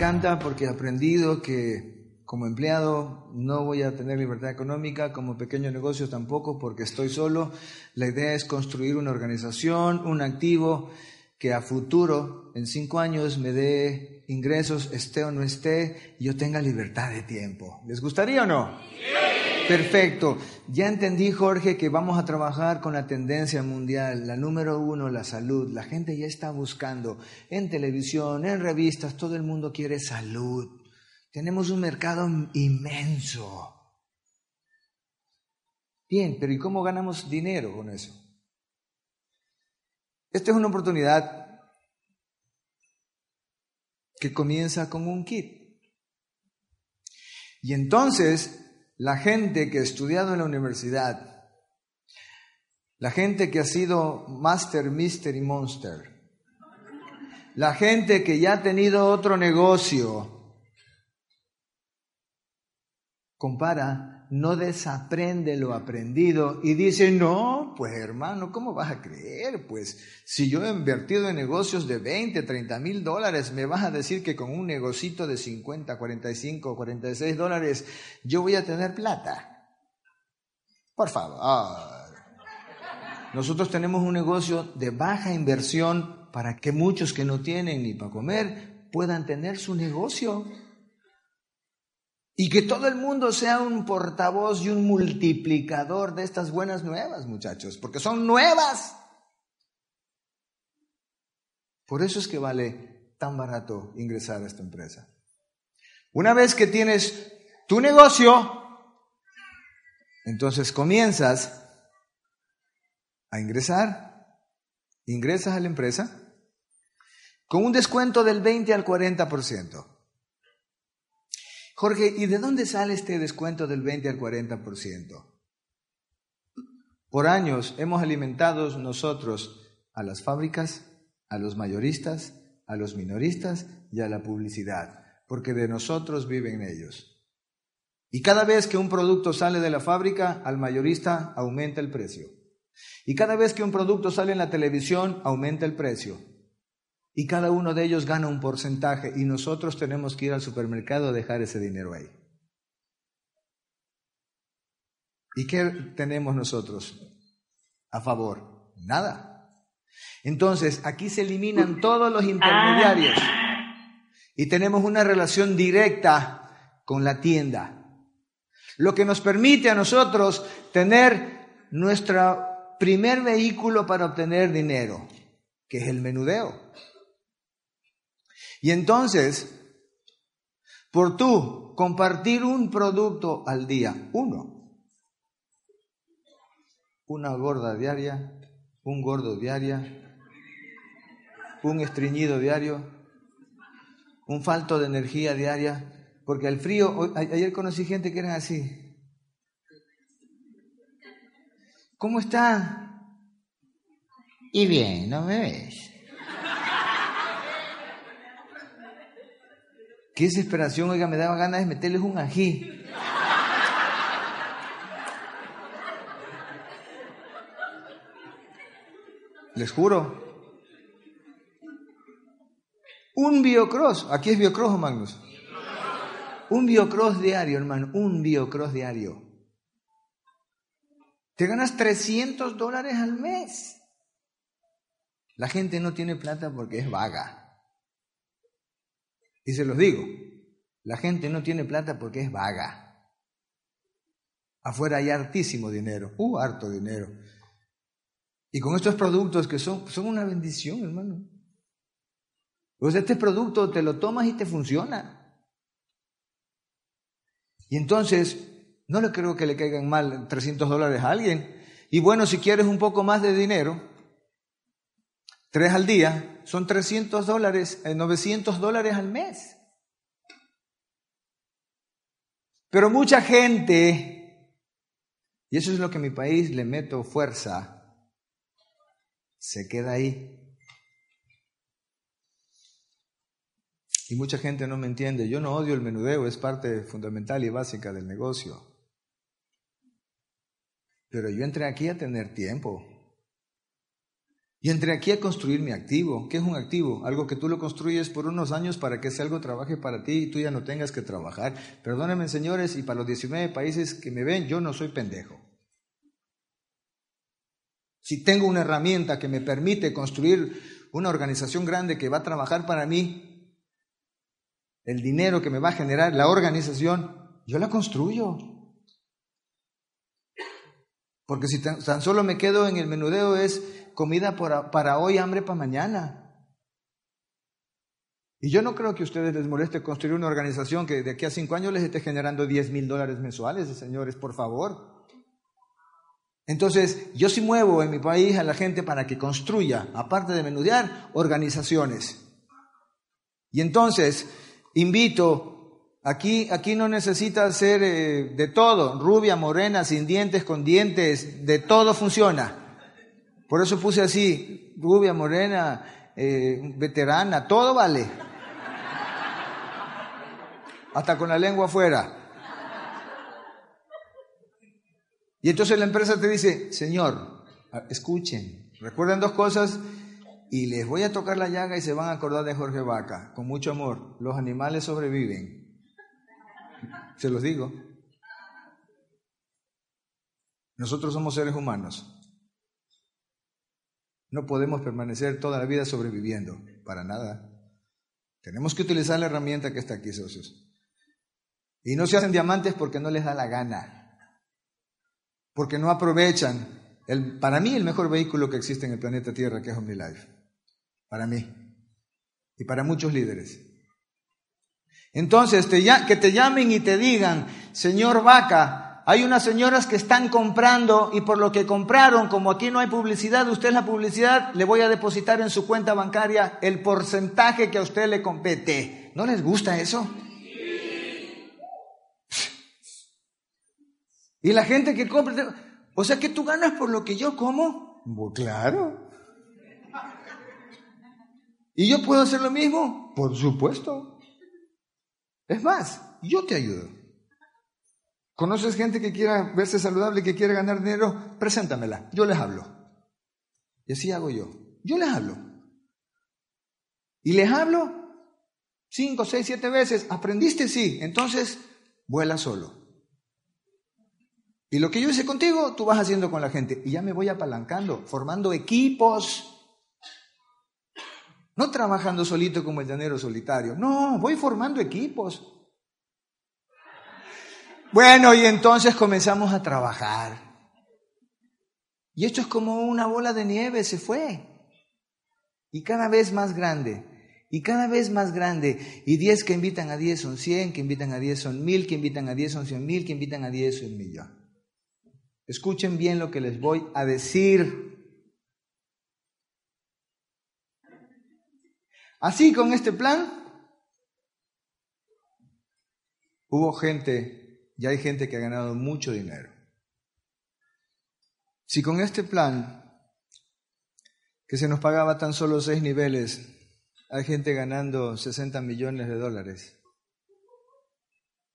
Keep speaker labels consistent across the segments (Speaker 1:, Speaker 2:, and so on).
Speaker 1: encanta porque he aprendido que como empleado no voy a tener libertad económica, como pequeño negocio tampoco porque estoy solo. La idea es construir una organización, un activo que a futuro, en cinco años, me dé ingresos, esté o no esté, y yo tenga libertad de tiempo. ¿Les gustaría o no? Perfecto. Ya entendí, Jorge, que vamos a trabajar con la tendencia mundial, la número uno, la salud. La gente ya está buscando en televisión, en revistas, todo el mundo quiere salud. Tenemos un mercado inmenso. Bien, pero ¿y cómo ganamos dinero con eso? Esta es una oportunidad que comienza con un kit. Y entonces la gente que ha estudiado en la universidad, la gente que ha sido Master, Mister y Monster, la gente que ya ha tenido otro negocio, compara no desaprende lo aprendido y dice, no, pues hermano, ¿cómo vas a creer? Pues si yo he invertido en negocios de 20, 30 mil dólares, me vas a decir que con un negocito de 50, 45, 46 dólares yo voy a tener plata. Por favor. Nosotros tenemos un negocio de baja inversión para que muchos que no tienen ni para comer puedan tener su negocio. Y que todo el mundo sea un portavoz y un multiplicador de estas buenas nuevas, muchachos, porque son nuevas. Por eso es que vale tan barato ingresar a esta empresa. Una vez que tienes tu negocio, entonces comienzas a ingresar, ingresas a la empresa con un descuento del 20 al 40%. Jorge, ¿y de dónde sale este descuento del 20 al 40%? Por años hemos alimentado nosotros a las fábricas, a los mayoristas, a los minoristas y a la publicidad, porque de nosotros viven ellos. Y cada vez que un producto sale de la fábrica, al mayorista aumenta el precio. Y cada vez que un producto sale en la televisión, aumenta el precio y cada uno de ellos gana un porcentaje y nosotros tenemos que ir al supermercado a dejar ese dinero ahí. ¿Y qué tenemos nosotros a favor? Nada. Entonces, aquí se eliminan todos los intermediarios y tenemos una relación directa con la tienda. Lo que nos permite a nosotros tener nuestro primer vehículo para obtener dinero, que es el menudeo. Y entonces, por tú compartir un producto al día, uno, una gorda diaria, un gordo diaria, un estreñido diario, un falto de energía diaria, porque al frío, ayer conocí gente que eran así. ¿Cómo está? Y bien, ¿no me ves? Qué desesperación, oiga, me daba ganas de meterles un ají. Les juro. Un biocross, aquí es biocross, Magnus. Un biocross diario, hermano, un biocross diario. Te ganas 300 dólares al mes. La gente no tiene plata porque es vaga. Y se los digo, la gente no tiene plata porque es vaga. Afuera hay hartísimo dinero, uh, harto dinero. Y con estos productos que son, son una bendición, hermano. Pues este producto te lo tomas y te funciona. Y entonces, no le creo que le caigan mal 300 dólares a alguien. Y bueno, si quieres un poco más de dinero, tres al día, son 300 dólares, 900 eh, dólares al mes. Pero mucha gente, y eso es lo que a mi país le meto fuerza, se queda ahí. Y mucha gente no me entiende. Yo no odio el menudeo, es parte fundamental y básica del negocio. Pero yo entré aquí a tener tiempo. Y entré aquí a construir mi activo. ¿Qué es un activo? Algo que tú lo construyes por unos años para que ese algo trabaje para ti y tú ya no tengas que trabajar. Perdónenme, señores, y para los 19 países que me ven, yo no soy pendejo. Si tengo una herramienta que me permite construir una organización grande que va a trabajar para mí, el dinero que me va a generar la organización, yo la construyo. Porque si tan, solo me quedo en el menudeo es comida para, hoy, hambre para mañana. Y yo no creo que a ustedes les moleste construir una organización que de aquí a cinco años les esté generando 10 mil dólares mensuales, señores, por favor. Entonces, yo sí muevo en mi país a la gente para que construya, aparte de menudear, organizaciones. Y entonces, invito, aquí, aquí no necesita ser eh, de todo, rubia, morena, sin dientes, con dientes, de todo funciona. Por eso puse así, rubia, morena, eh, veterana, todo vale. Hasta con la lengua afuera. Y entonces la empresa te dice, Señor, escuchen, recuerden dos cosas y les voy a tocar la llaga y se van a acordar de Jorge Vaca, con mucho amor. Los animales sobreviven. Se los digo. Nosotros somos seres humanos. No podemos permanecer toda la vida sobreviviendo, para nada. Tenemos que utilizar la herramienta que está aquí, socios. Y no se hacen diamantes porque no les da la gana, porque no aprovechan el, para mí el mejor vehículo que existe en el planeta Tierra, que es OmniLife. Para mí. Y para muchos líderes. Entonces, que te llamen y te digan, señor Vaca, hay unas señoras que están comprando y por lo que compraron, como aquí no hay publicidad, usted es la publicidad, le voy a depositar en su cuenta bancaria el porcentaje que a usted le compete. ¿No les gusta eso? Y la gente que compra, o sea que tú ganas por lo que yo como. claro. ¿Y yo puedo hacer lo mismo? Por supuesto. Es más, yo te ayudo. ¿Conoces gente que quiera verse saludable que quiere ganar dinero? Preséntamela, yo les hablo. Y así hago yo. Yo les hablo. Y les hablo cinco, seis, siete veces. ¿Aprendiste? Sí. Entonces, vuela solo. Y lo que yo hice contigo, tú vas haciendo con la gente. Y ya me voy apalancando, formando equipos. No trabajando solito como el llanero solitario. No, voy formando equipos. Bueno, y entonces comenzamos a trabajar. Y esto es como una bola de nieve, se fue. Y cada vez más grande. Y cada vez más grande. Y 10 que invitan a 10 son 100, que invitan a 10 son 1000, que invitan a 10 son 100 mil, que invitan a 10 son millón. Escuchen bien lo que les voy a decir. Así con este plan, hubo gente ya hay gente que ha ganado mucho dinero. Si con este plan, que se nos pagaba tan solo seis niveles, hay gente ganando 60 millones de dólares,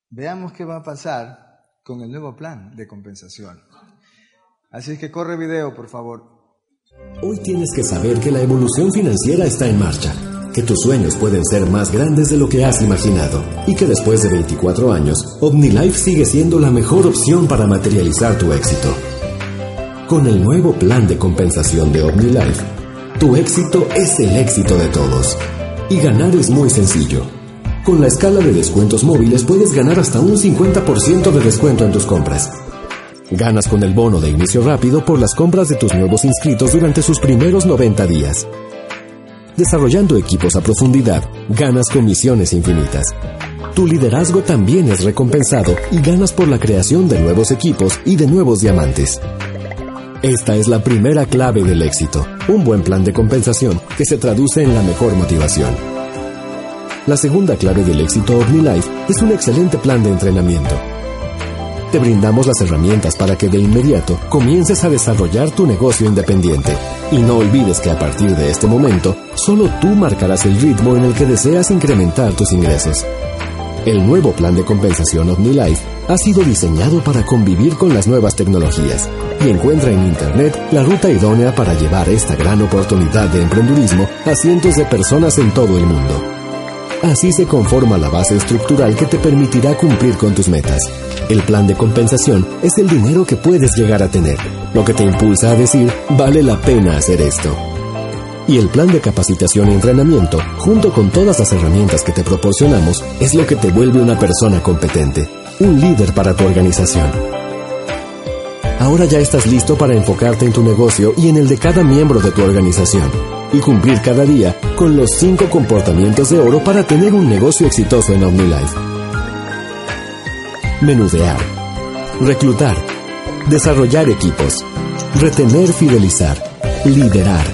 Speaker 1: veamos qué va a pasar con el nuevo plan de compensación. Así es que corre video, por favor.
Speaker 2: Hoy tienes que saber que la evolución financiera está en marcha que tus sueños pueden ser más grandes de lo que has imaginado y que después de 24 años, OmniLife sigue siendo la mejor opción para materializar tu éxito. Con el nuevo plan de compensación de OmniLife, tu éxito es el éxito de todos. Y ganar es muy sencillo. Con la escala de descuentos móviles puedes ganar hasta un 50% de descuento en tus compras. Ganas con el bono de inicio rápido por las compras de tus nuevos inscritos durante sus primeros 90 días Desarrollando equipos a profundidad, ganas comisiones infinitas. Tu liderazgo también es recompensado y ganas por la creación de nuevos equipos y de nuevos diamantes. Esta es la primera clave del éxito, un buen plan de compensación que se traduce en la mejor motivación. La segunda clave del éxito OmniLife es un excelente plan de entrenamiento te brindamos las herramientas para que de inmediato comiences a desarrollar tu negocio independiente. Y no olvides que a partir de este momento, solo tú marcarás el ritmo en el que deseas incrementar tus ingresos. El nuevo plan de compensación OmniLife ha sido diseñado para convivir con las nuevas tecnologías y encuentra en Internet la ruta idónea para llevar esta gran oportunidad de emprendurismo a cientos de personas en todo el mundo. Así se conforma la base estructural que te permitirá cumplir con tus metas. El plan de compensación es el dinero que puedes llegar a tener, lo que te impulsa a decir, vale la pena hacer esto. Y el plan de capacitación y entrenamiento, junto con todas las herramientas que te proporcionamos, es lo que te vuelve una persona competente, un líder para tu organización. Ahora ya estás listo para enfocarte en tu negocio y en el de cada miembro de tu organización y cumplir cada día con los cinco comportamientos de oro para tener un negocio exitoso en OmniLife. Menudear, reclutar, desarrollar equipos, retener, fidelizar, liderar.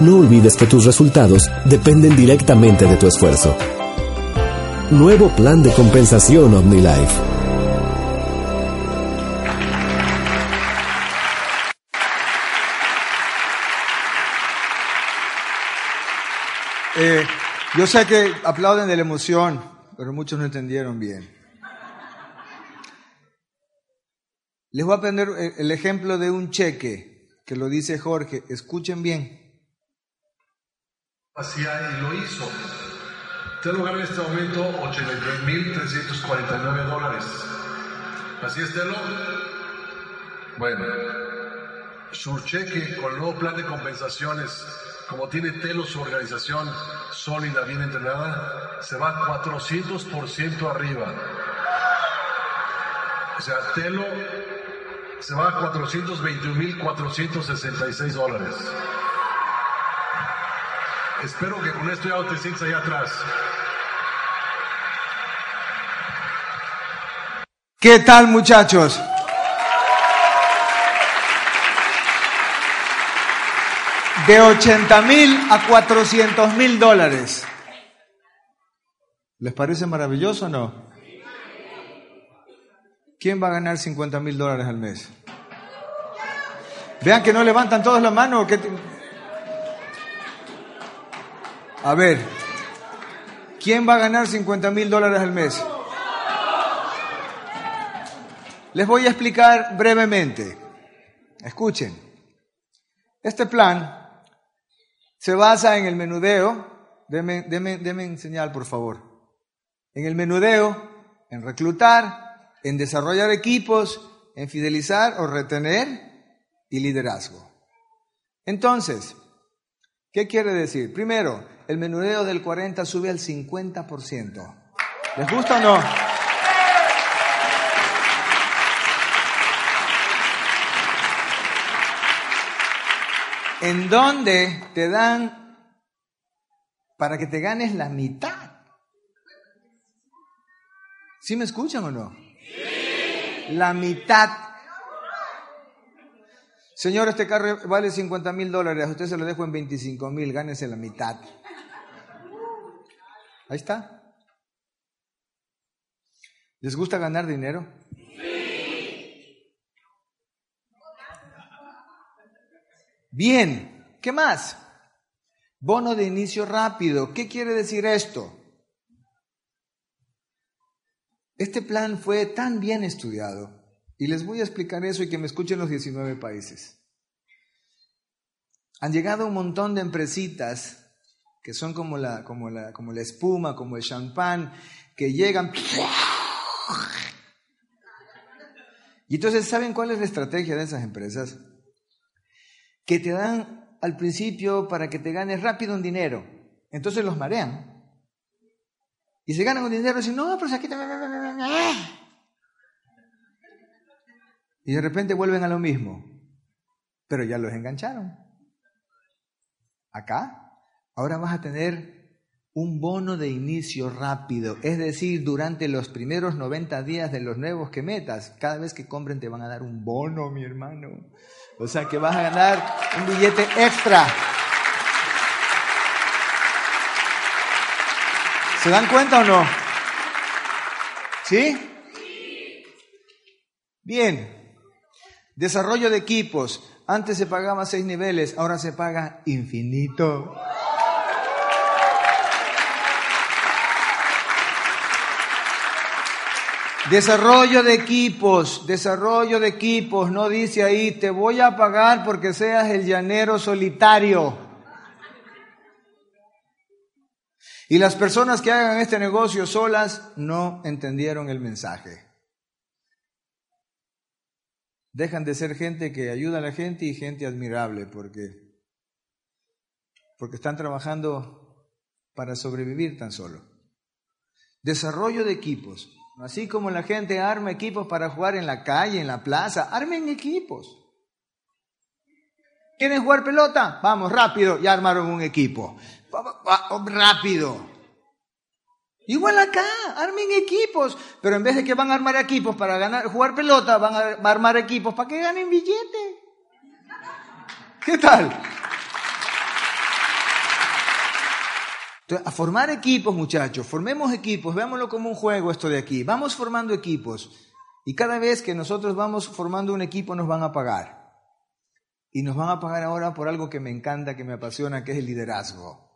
Speaker 2: No olvides que tus resultados dependen directamente de tu esfuerzo. Nuevo plan de compensación OmniLife.
Speaker 1: Eh, yo sé que aplauden de la emoción, pero muchos no entendieron bien. Les voy a poner el ejemplo de un cheque que lo dice Jorge. Escuchen bien.
Speaker 3: Hacía y lo hizo. Tengo lugar en este momento 83.349 dólares. ¿Así es, Telo? Bueno, su cheque con el nuevo plan de compensaciones como tiene Telo su organización sólida, bien entrenada, se va 400% arriba. O sea, Telo se va a 421.466 dólares. Espero que con esto ya te sientas allá atrás.
Speaker 1: ¿Qué tal muchachos? De 80 mil a 400 mil dólares. ¿Les parece maravilloso o no? ¿Quién va a ganar 50 mil dólares al mes? Vean que no levantan todos la mano. A ver, ¿quién va a ganar 50 mil dólares al mes? Les voy a explicar brevemente. Escuchen. Este plan se basa en el menudeo, deme, deme, señal por favor, en el menudeo, en reclutar, en desarrollar equipos, en fidelizar o retener y liderazgo. Entonces, ¿qué quiere decir? Primero, el menudeo del 40 sube al 50%. ¿Les gusta o no? En donde te dan para que te ganes la mitad. ¿Sí me escuchan o no? La mitad. Señor, este carro vale 50 mil dólares, a usted se lo dejo en 25 mil, gánese la mitad. Ahí está. ¿Les gusta ganar dinero? Bien, ¿qué más? Bono de inicio rápido. ¿Qué quiere decir esto? Este plan fue tan bien estudiado y les voy a explicar eso y que me escuchen los 19 países. Han llegado un montón de empresitas que son como la, como la, como la espuma, como el champán, que llegan... Y entonces, ¿saben cuál es la estrategia de esas empresas? Que te dan al principio para que te ganes rápido un dinero. Entonces los marean. Y se ganan un dinero y dicen, no, pero aquí te... Y de repente vuelven a lo mismo. Pero ya los engancharon. Acá, ahora vas a tener un bono de inicio rápido, es decir, durante los primeros 90 días de los nuevos que metas, cada vez que compren te van a dar un bono, mi hermano. O sea que vas a ganar un billete extra. ¿Se dan cuenta o no? ¿Sí? Bien. Desarrollo de equipos. Antes se pagaba seis niveles, ahora se paga infinito. Desarrollo de equipos, desarrollo de equipos, no dice ahí, te voy a pagar porque seas el llanero solitario. Y las personas que hagan este negocio solas no entendieron el mensaje. Dejan de ser gente que ayuda a la gente y gente admirable porque, porque están trabajando para sobrevivir tan solo. Desarrollo de equipos. Así como la gente arma equipos para jugar en la calle, en la plaza, armen equipos. ¿Quieren jugar pelota? Vamos, rápido, ya armaron un equipo. Rápido. Igual acá, armen equipos, pero en vez de que van a armar equipos para ganar, jugar pelota, van a armar equipos para que ganen billete. ¿Qué tal? A formar equipos, muchachos, formemos equipos, veámoslo como un juego esto de aquí. Vamos formando equipos y cada vez que nosotros vamos formando un equipo nos van a pagar. Y nos van a pagar ahora por algo que me encanta, que me apasiona, que es el liderazgo.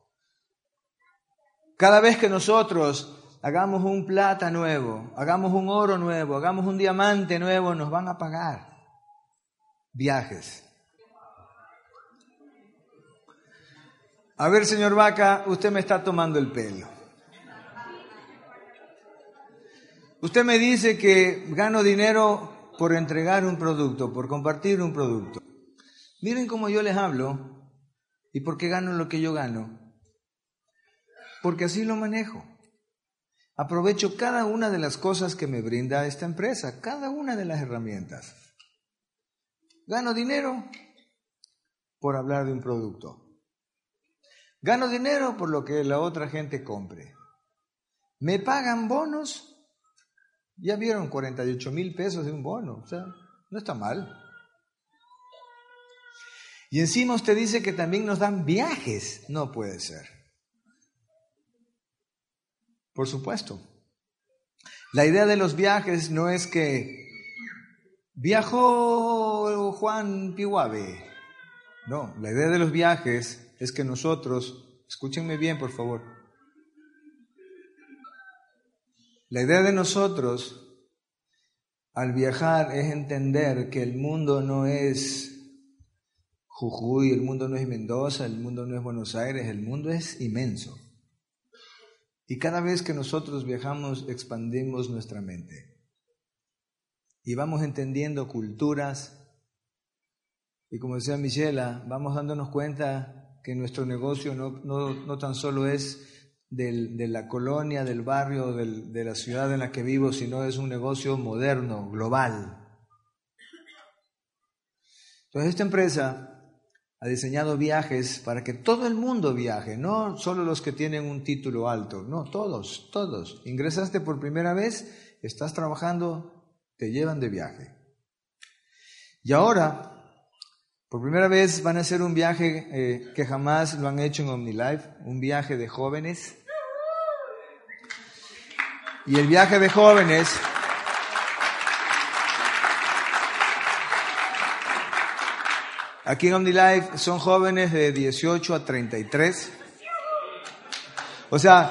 Speaker 1: Cada vez que nosotros hagamos un plata nuevo, hagamos un oro nuevo, hagamos un diamante nuevo, nos van a pagar viajes. A ver, señor Vaca, usted me está tomando el pelo. Usted me dice que gano dinero por entregar un producto, por compartir un producto. Miren cómo yo les hablo y por qué gano lo que yo gano. Porque así lo manejo. Aprovecho cada una de las cosas que me brinda esta empresa, cada una de las herramientas. Gano dinero por hablar de un producto. Gano dinero por lo que la otra gente compre. Me pagan bonos. Ya vieron 48 mil pesos de un bono. O sea, no está mal. Y encima usted dice que también nos dan viajes. No puede ser. Por supuesto. La idea de los viajes no es que viajó Juan Pihuave. No, la idea de los viajes es que nosotros, escúchenme bien por favor, la idea de nosotros al viajar es entender que el mundo no es Jujuy, el mundo no es Mendoza, el mundo no es Buenos Aires, el mundo es inmenso. Y cada vez que nosotros viajamos expandimos nuestra mente. Y vamos entendiendo culturas. Y como decía Michela, vamos dándonos cuenta que nuestro negocio no, no, tan solo es de la colonia, del barrio, de la ciudad en la que vivo, sino es un negocio moderno, global. Entonces esta empresa ha diseñado viajes para que todo el mundo viaje, no solo los que tienen un título alto, no, todos, todos. Ingresaste por primera vez, estás trabajando, te llevan de viaje. Y ahora por primera vez van a hacer un viaje eh, que jamás lo han hecho en OmniLife, un viaje de jóvenes. Y el viaje de jóvenes Aquí en OmniLife son jóvenes de 18 a 33. O sea,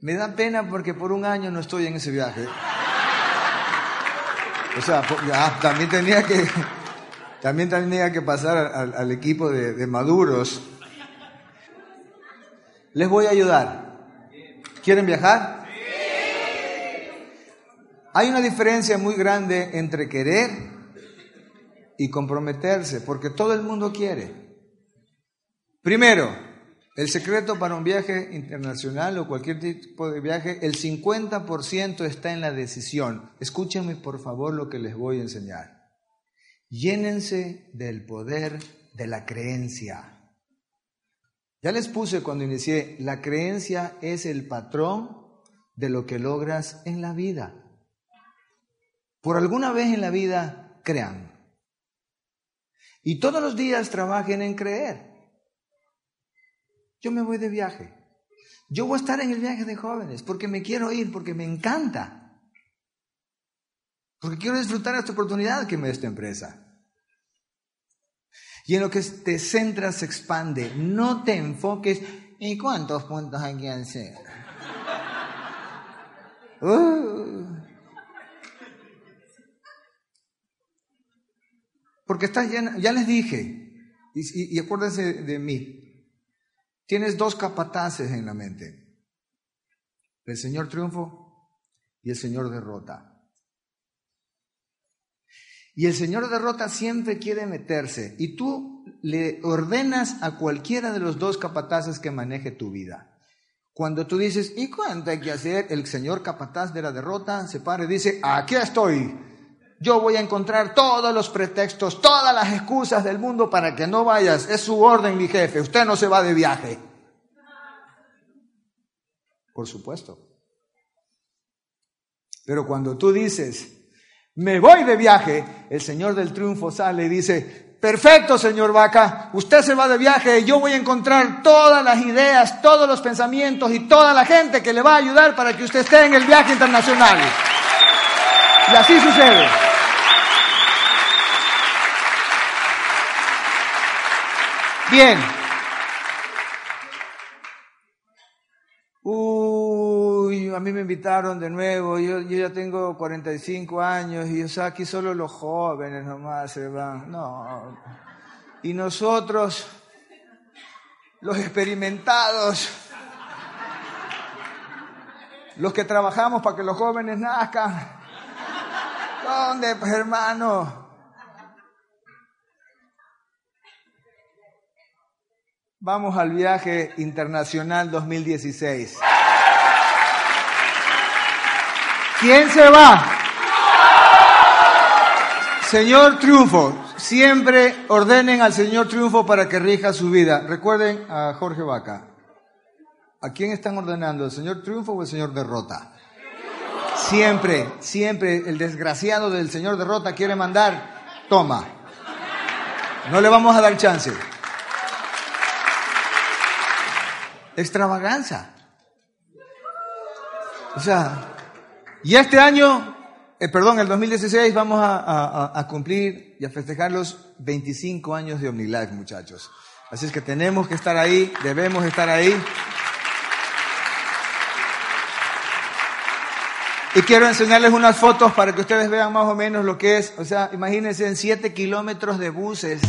Speaker 1: me da pena porque por un año no estoy en ese viaje. O sea, también tenía que, también tenía que pasar al, equipo de, maduros. Les voy a ayudar. ¿Quieren viajar? Hay una diferencia muy grande entre querer y comprometerse, porque todo el mundo quiere. Primero, el secreto para un viaje internacional o cualquier tipo de viaje, el 50% está en la decisión. Escúchenme por favor lo que les voy a enseñar. Llénense del poder de la creencia. Ya les puse cuando inicié, la creencia es el patrón de lo que logras en la vida. Por alguna vez en la vida, crean. Y todos los días trabajen en creer. Yo me voy de viaje. Yo voy a estar en el viaje de jóvenes porque me quiero ir, porque me encanta. Porque quiero disfrutar esta oportunidad que me da esta empresa. Y en lo que te centras se expande. No te enfoques. ¿Y cuántos puntos hay que hacer? Uh. Porque estás llena, ya les dije, y, y acuérdense de mí, tienes dos capataces en la mente, el Señor triunfo y el Señor derrota. Y el Señor derrota siempre quiere meterse y tú le ordenas a cualquiera de los dos capataces que maneje tu vida. Cuando tú dices, ¿y cuánto hay que hacer? El Señor capataz de la derrota se para y dice, aquí estoy. Yo voy a encontrar todos los pretextos, todas las excusas del mundo para que no vayas. Es su orden, mi jefe. Usted no se va de viaje. Por supuesto. Pero cuando tú dices, me voy de viaje, el Señor del triunfo sale y dice, perfecto, señor Vaca, usted se va de viaje y yo voy a encontrar todas las ideas, todos los pensamientos y toda la gente que le va a ayudar para que usted esté en el viaje internacional. Y así sucede. Bien, a mí me invitaron de nuevo, yo, ya tengo 45 años y o sea, aquí solo los jóvenes nomás se van. No. Y nosotros, los experimentados, los que trabajamos para que los jóvenes nazcan, ¿dónde, pues, hermano? Vamos al viaje internacional 2016. ¿Quién se va? Señor Triunfo, siempre ordenen al Señor Triunfo para que rija su vida. Recuerden a Jorge Vaca. ¿A quién están ordenando? ¿El Señor Triunfo o el Señor Derrota? Siempre, siempre el desgraciado del Señor Derrota quiere mandar, toma. No le vamos a dar chance. Extravaganza. O sea, y este año, eh, perdón, el 2016 vamos a, cumplir y a festejar los 25 años de OmniLife, muchachos. Así es que tenemos que estar ahí, debemos estar ahí. Y quiero enseñarles unas fotos para que ustedes vean más o menos lo que es. O sea, imagínense en 7 kilómetros de buses